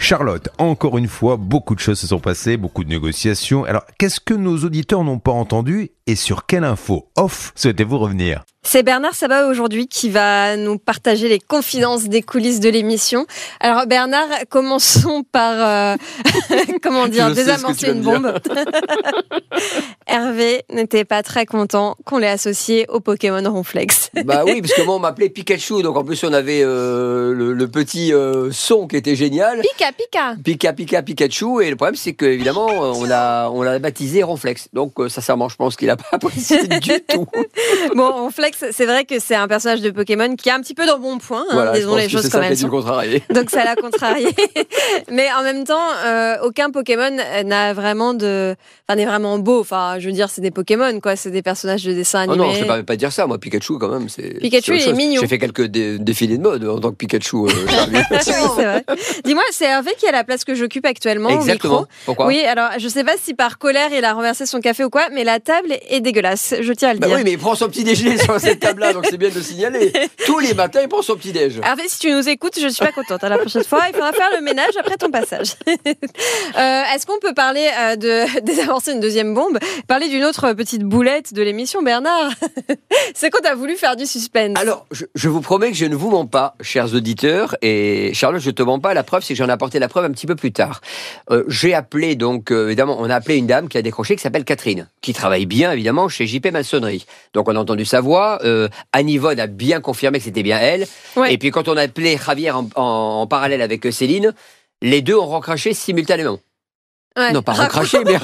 Charlotte, encore une fois, beaucoup de choses se sont passées, beaucoup de négociations. Alors, qu'est-ce que nos auditeurs n'ont pas entendu et sur quelle info off souhaitez-vous revenir? C'est Bernard Sabat aujourd'hui qui va nous partager les confidences des coulisses de l'émission. Alors Bernard, commençons par, euh, comment dire, désamorcer une bombe. Hervé n'était pas très content qu'on l'ait associé au Pokémon Ronflex. Bah oui, parce que moi on m'appelait Pikachu, donc en plus on avait euh, le, le petit euh, son qui était génial. Pika Pika Pika Pika Pikachu, et le problème c'est que évidemment on l'a on l'a baptisé Ronflex. Donc euh, sincèrement, je pense qu'il a pas apprécié du tout. Bon, Ronflex, c'est vrai que c'est un personnage de Pokémon qui est un petit peu dans bon point, hein, voilà, disons les choses a le contrarier. Donc ça l'a contrarié. Mais en même temps, euh, aucun Pokémon n'a vraiment de, enfin n'est vraiment beau. Enfin, je veux dire, c'est des Pokémon quoi, c'est des personnages de dessin Oh animé. non, je ne vais pas dire ça, moi Pikachu quand même, c'est. Pikachu, il est mignon. J'ai fait quelques dé- défilés de mode en tant que Pikachu. euh. Oui, c'est vrai. Dis-moi, c'est Hervé qui a la place que j'occupe actuellement au Exactement. micro. Pourquoi? Oui, alors je sais pas si par colère il a renversé son café ou quoi, mais la table est dégueulasse. Je tiens à le Bah dire. oui, mais il prend son petit déjeuner sur cette table-là, donc c'est bien de le signaler. Tous les matins, il prend son petit déj. Hervé, si tu nous écoutes, je suis pas contente. À la prochaine fois, il faudra faire le ménage après ton passage. Euh, Est-ce qu'on peut parler euh, de désamorcer une deuxième bombe? Parler d'une autre petite boulette de l'émission, Bernard? C'est qu'on t'a voulu faire du suspense. Alors, je, je vous promets que je ne vous mens pas, chers auditeurs, et Charlotte, je te mens pas. La preuve, c'est que j'en ai apporté la preuve un petit peu plus tard. Euh, J'ai appelé, donc, euh, évidemment, on a appelé une dame qui a décroché, qui s'appelle Catherine, qui travaille bien, évidemment, chez JP Maçonnerie. Donc, on a entendu sa voix. Euh, Annie a bien confirmé que c'était bien elle. Ouais. Et puis, quand on a appelé Javier en, en- en parallèle avec euh, Céline, les deux ont recraché simultanément. Ouais. Non, pas Rac- recraché, mais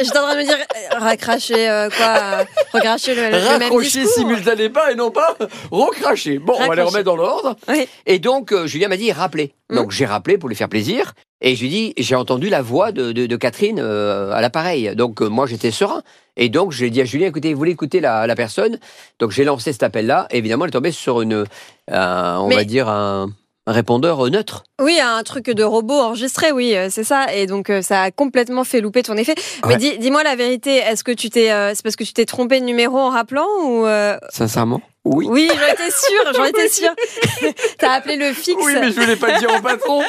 J'étais en train de me dire, euh, racracher euh, quoi euh, Recracher le, le même discours. simultanément et non pas recraché. Bon, on va les remettre dans l'ordre. Oui. Et donc, euh, Julien m'a dit, rappelez. Mm. Donc, j'ai rappelé pour lui faire plaisir. Et je lui dis, j'ai entendu la voix de, de- de Catherine à l'appareil. Donc, moi, j'étais serein. Et donc, j'ai dit à Julien, écoutez, vous voulez écouter la, la personne? Donc, j'ai lancé cet appel-là. Et évidemment, elle est tombée sur une, on Mais- va dire, un répondeur euh, neutre. Oui, un truc de robot enregistré, oui, euh, c'est ça. Et donc, euh, ça a complètement fait louper ton effet. Mais dis- dis-moi la vérité, est-ce que tu t'es, c'est parce que tu t'es trompé de numéro en rappelant ou Sincèrement Oui. Oui, j'en étais sûre, j'en étais sûre. T'as appelé le fixe, Oui, mais je voulais pas le dire au patron.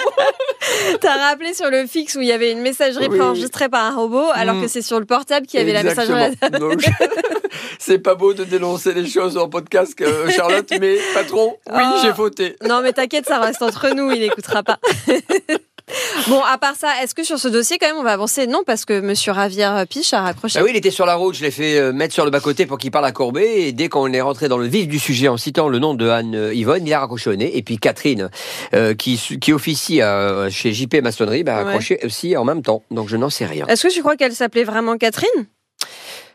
t'as rappelé sur le fixe où il y avait une messagerie Oui. préenregistrée par un robot, alors Mm. que c'est sur le portable qu'il y avait la messagerie. Donc, c'est pas beau de dénoncer les choses en podcast, euh, Charlotte, mais patron, oui, Oh. j'ai fauté. Non, mais t'inquiète, ça reste entre nous, il n'écoutera pas. Bon, à part ça, est-ce que sur ce dossier, quand même, on va avancer? Non, parce que Monsieur Ravière Piche a raccroché. Ah oui, il était sur la route, je l'ai fait euh, mettre sur le bas-côté pour qu'il parle à Courbet, et dès qu'on est rentré dans le vif du sujet en citant le nom de Anne euh, Yvonne, il a raccroché au nez, et puis Catherine, euh, qui, qui officie chez JP Maçonnerie, bah, a Ouais. raccroché aussi en même temps, donc je n'en sais rien. Est-ce que tu crois qu'elle s'appelait vraiment Catherine?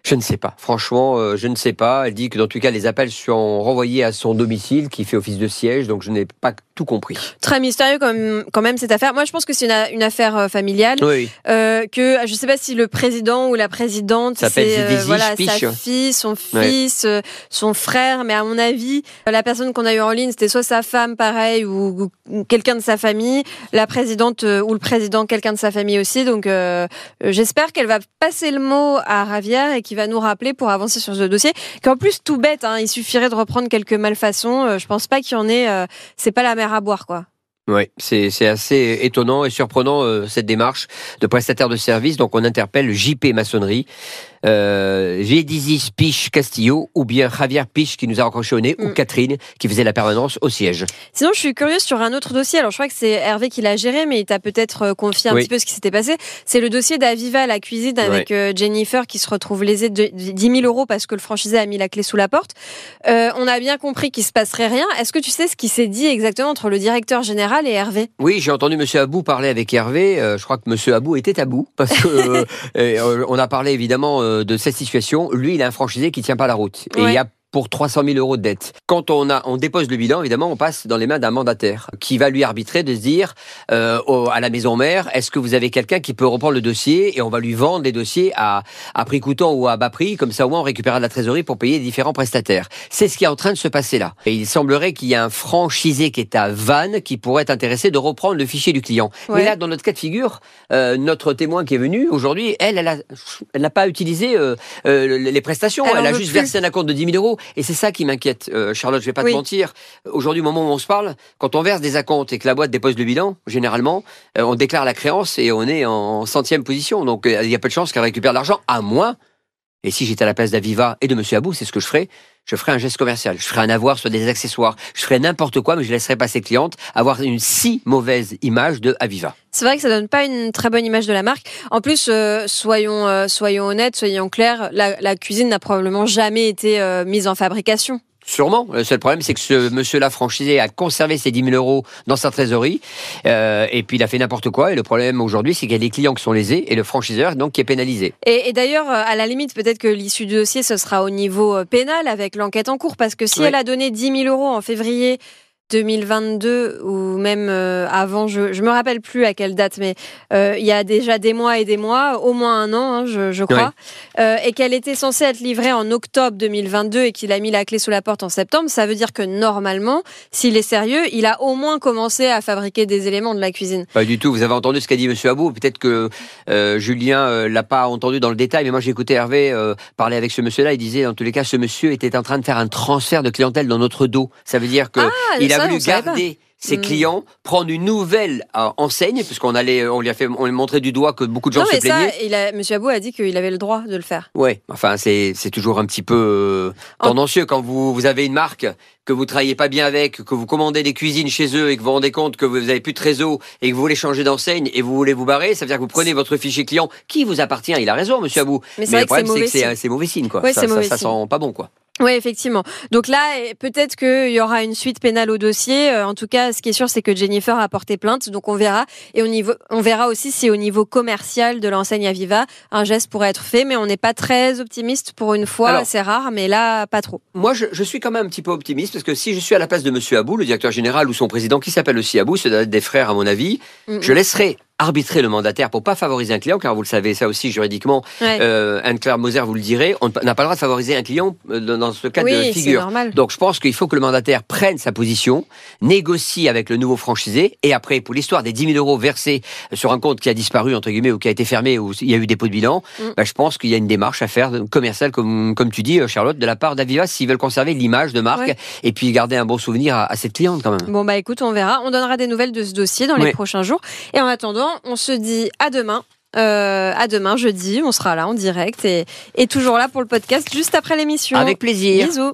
Je ne sais pas, franchement, euh, je ne sais pas. Elle dit que dans tout cas, les appels sont renvoyés à son domicile, qui fait office de siège, donc je n'ai pas tout compris. Très mystérieux quand même, cette affaire. Moi, je pense que c'est une, une affaire euh, familiale. Oui, Euh, que je sais pas si le président ou la présidente c'est euh, voilà sa fille, son fils, son frère, mais à mon avis la personne qu'on a eu en ligne c'était soit sa femme pareil ou, ou quelqu'un de sa famille, la présidente ou le président quelqu'un de sa famille aussi. Donc j'espère qu'elle va passer le mot à Ravière et qu'il va nous rappeler pour avancer sur ce dossier. Qu'en plus tout bête, hein, il suffirait de reprendre quelques malfaçons. Euh, je pense pas qu'il y en ait. euh, c'est pas la mer à boire quoi. Oui, c'est assez étonnant et surprenant euh, cette démarche de prestataire de service. Donc on interpelle JP Maçonnerie, euh, Gédizis Piche Castillo ou bien Javier Piche qui nous a raccroché au nez Mm. ou Catherine qui faisait la permanence au siège. Sinon, je suis curieuse sur un autre dossier. Alors, je crois que c'est Hervé qui l'a géré, mais il t'a peut-être euh, confié un Oui. petit peu ce qui s'était passé. C'est le dossier d'Aviva, la cuisine, avec euh, Jennifer qui se retrouve lésée de 10 000 euros parce que le franchisé a mis la clé sous la porte. Euh, on a bien compris qu'il se passerait rien. Est-ce que tu sais ce qui s'est dit exactement entre le directeur général et Hervé? Oui, j'ai entendu Monsieur Abou parler avec Hervé. Euh, je crois que Monsieur Abou était à bout parce que on a parlé évidemment de cette situation. Lui, il a un franchisé qui tient pas la route et il y a pour 300 000 euros de dette. Quand on, a, on dépose le bilan, évidemment, on passe dans les mains d'un mandataire qui va lui arbitrer de se dire euh, à la maison mère, est-ce que vous avez quelqu'un qui peut reprendre le dossier et on va lui vendre les dossiers à, à prix coûtant ou à bas prix, comme ça au moins on récupérera de la trésorerie pour payer différents prestataires. C'est ce qui est en train de se passer là. Et il semblerait qu'il y ait un franchisé qui est à Vannes qui pourrait être intéressé de reprendre le fichier du client. Mais là, dans notre cas de figure, euh, notre témoin qui est venu aujourd'hui, elle, elle n'a pas utilisé euh, euh, les prestations. Elle, a juste versé un compte de 10 000 euros. Et c'est ça qui m'inquiète, euh, Charlotte, je vais pas te mentir. Aujourd'hui, au moment où on se parle, quand on verse des acomptes et que la boîte dépose le bilan, généralement, euh, on déclare la créance et on est en centième position. Donc, euh, il y a peu de chances qu'elle récupère l'argent, à moins et si j'étais à la place d'Aviva et de Monsieur Abou, c'est ce que je ferais. Je ferais un geste commercial. Je ferais un avoir sur des accessoires. Je ferais n'importe quoi, mais je laisserais pas ses clientes avoir une si mauvaise image de Aviva. C'est vrai que ça donne pas une très bonne image de la marque. En plus, soyons, soyons honnêtes, soyons clairs, la, la cuisine n'a probablement jamais été mise en fabrication. Sûrement. Le seul problème, c'est que ce monsieur-là franchisé a conservé ses 10 000 euros dans sa trésorerie, euh, et puis il a fait n'importe quoi. Et le problème aujourd'hui, c'est qu'il y a des clients qui sont lésés et le franchiseur donc qui est pénalisé. Et, et d'ailleurs, à la limite, peut-être que l'issue du dossier, ce sera au niveau euh, pénal avec l'enquête en cours, parce que si oui. elle a donné 10 000 euros en février 2022 ou même euh, avant, je, je me rappelle plus à quelle date, mais euh, il y a déjà des mois et des mois, au moins un an, hein, je, je, crois, euh, et qu'elle était censée être livrée en octobre 2022 et qu'il a mis la clé sous la porte en septembre, ça veut dire que normalement, s'il est sérieux, il a au moins commencé à fabriquer des éléments de la cuisine. Pas du tout. Vous avez entendu ce qu'a dit Monsieur Abou. Peut-être que euh, Julien l'a pas entendu dans le détail, mais moi j'ai écouté Hervé parler avec ce monsieur-là. Il disait, dans tous les cas, ce monsieur était en train de faire un transfert de clientèle dans notre dos. Ça veut dire que ah, il ça, a voulu garder ses mmh. clients, prendre une nouvelle euh, enseigne, puisqu'on allait, on lui a fait, on lui montrait du doigt que beaucoup de gens non, se plaignaient. Ça, il a, Monsieur Abou a dit qu'il avait le droit de le faire. Ouais, enfin c'est toujours un petit peu euh, tendancieux en... quand vous vous avez une marque que vous travaillez pas bien avec, que vous commandez des cuisines chez eux et que vous vous rendez compte que vous avez plus de trésor et que vous voulez changer d'enseigne et vous voulez vous barrer, ça veut dire que vous prenez votre fichier client qui vous appartient. Il a raison, Monsieur Abou. Mais, Mais le problème c'est que c'est mauvais signe, quoi. Ouais, ça, ça, ça sent pas bon, quoi. Oui, effectivement. Donc là, peut-être qu'il y aura une suite pénale au dossier. Euh, En tout cas, ce qui est sûr, c'est que Jennifer a porté plainte. Donc on verra. Et au niveau, on verra aussi si au niveau commercial de l'enseigne Aviva, un geste pourrait être fait. Mais on n'est pas très optimiste pour une fois. C'est rare, mais là, pas trop. Moi, je, je, suis quand même un petit peu optimiste parce que si je suis à la place de Monsieur Abou, le directeur général ou son président, qui s'appelle aussi Abou, c'est des frères à mon avis, mm -hmm. je laisserai arbitrer le mandataire pour pas favoriser un client, car vous le savez, ça aussi juridiquement, ouais. euh, Anne-Claire Moser vous le direz, on n'a pas le droit de favoriser un client euh, dans ce cas oui, de figure. Normal. Donc je pense qu'il faut que le mandataire prenne sa position, négocie avec le nouveau franchisé, et après, pour l'histoire des 10 000 euros versés sur un compte qui a disparu, entre guillemets, ou qui a été fermé, ou il y a eu dépôt de bilan, mm. bah, je pense qu'il y a une démarche à faire commerciale, comme, comme tu dis, Charlotte, de la part d'Aviva, s'ils veulent conserver l'image de marque, ouais. et puis garder un bon souvenir à, à, cette cliente quand même. Bon, bah écoute, on verra. On donnera des nouvelles de ce dossier dans les Ouais. prochains jours. Et en attendant, on se dit à demain. Euh, à demain, jeudi, on sera là en direct et, et toujours là pour le podcast juste après l'émission. Avec plaisir. Bisous.